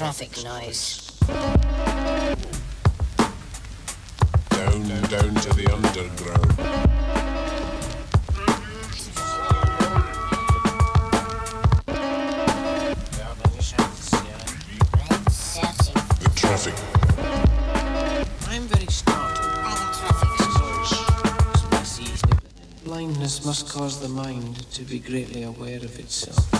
traffic noise. Down, down to the underground. Blindness must cause the mind to be greatly aware of itself.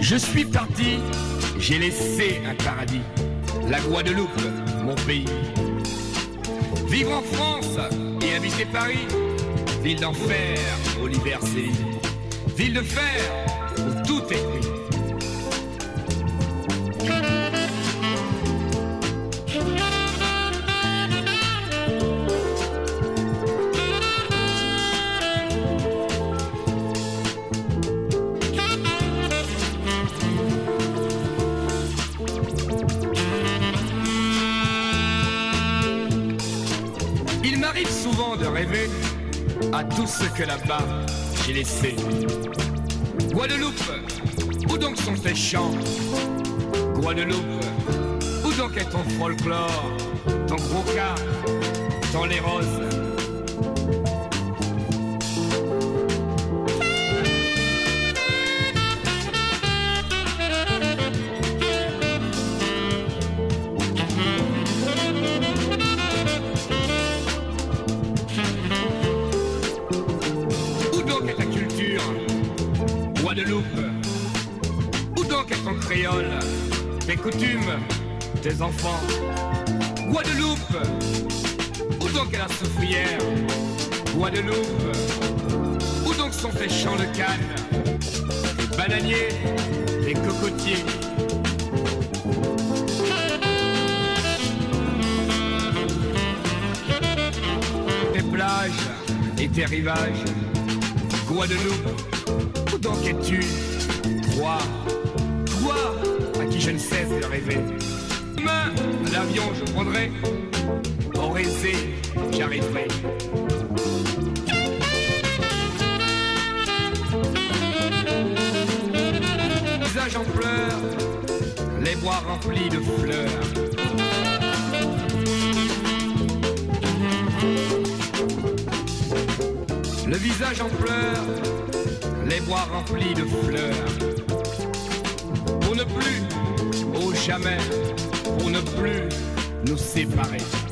Je suis parti, j'ai laissé un paradis, la Guadeloupe, mon pays. Vivre en France et habiter Paris, ville d'enfer, Oliver Ville de fer, où tout est tout ce que là-bas j'ai laissé. Guadeloupe, où donc sont tes chants Guadeloupe, où donc est ton folklore, ton gros cas, ton les roses coutumes, tes enfants. Guadeloupe, où donc est la soufrière Guadeloupe, où donc sont tes champs de canne Les bananiers, les cocotiers Tes plages et tes rivages Guadeloupe, où donc es-tu Toi, toi je ne cesse de rêver. Demain, l'avion je prendrai, au j'arriverai. Visage en pleurs, les bois remplis de fleurs. Le visage en pleurs, les bois remplis de fleurs. Pour ne plus, au jamais, pour ne plus nous séparer.